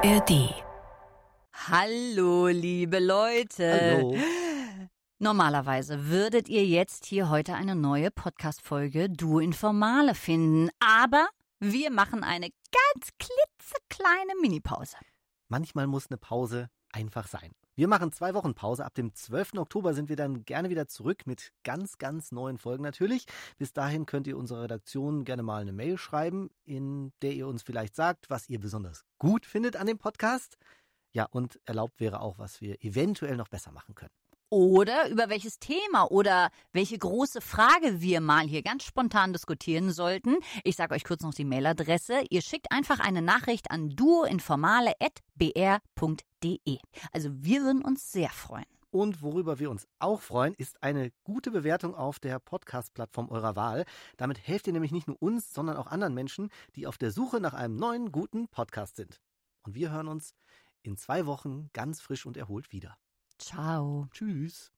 ARD. Hallo, liebe Leute. Hallo. Normalerweise würdet ihr jetzt hier heute eine neue Podcast-Folge Duo Informale finden, aber wir machen eine ganz klitzekleine Minipause. Manchmal muss eine Pause einfach sein. Wir machen zwei Wochen Pause. Ab dem 12. Oktober sind wir dann gerne wieder zurück mit ganz, ganz neuen Folgen natürlich. Bis dahin könnt ihr unserer Redaktion gerne mal eine Mail schreiben, in der ihr uns vielleicht sagt, was ihr besonders gut findet an dem Podcast. Ja, und erlaubt wäre auch, was wir eventuell noch besser machen können. Oder über welches Thema oder welche große Frage wir mal hier ganz spontan diskutieren sollten. Ich sage euch kurz noch die Mailadresse. Ihr schickt einfach eine Nachricht an duoinformale.br.de. Also wir würden uns sehr freuen. Und worüber wir uns auch freuen, ist eine gute Bewertung auf der Podcast-Plattform eurer Wahl. Damit helft ihr nämlich nicht nur uns, sondern auch anderen Menschen, die auf der Suche nach einem neuen, guten Podcast sind. Und wir hören uns in zwei Wochen ganz frisch und erholt wieder. Ciao. Tschüss.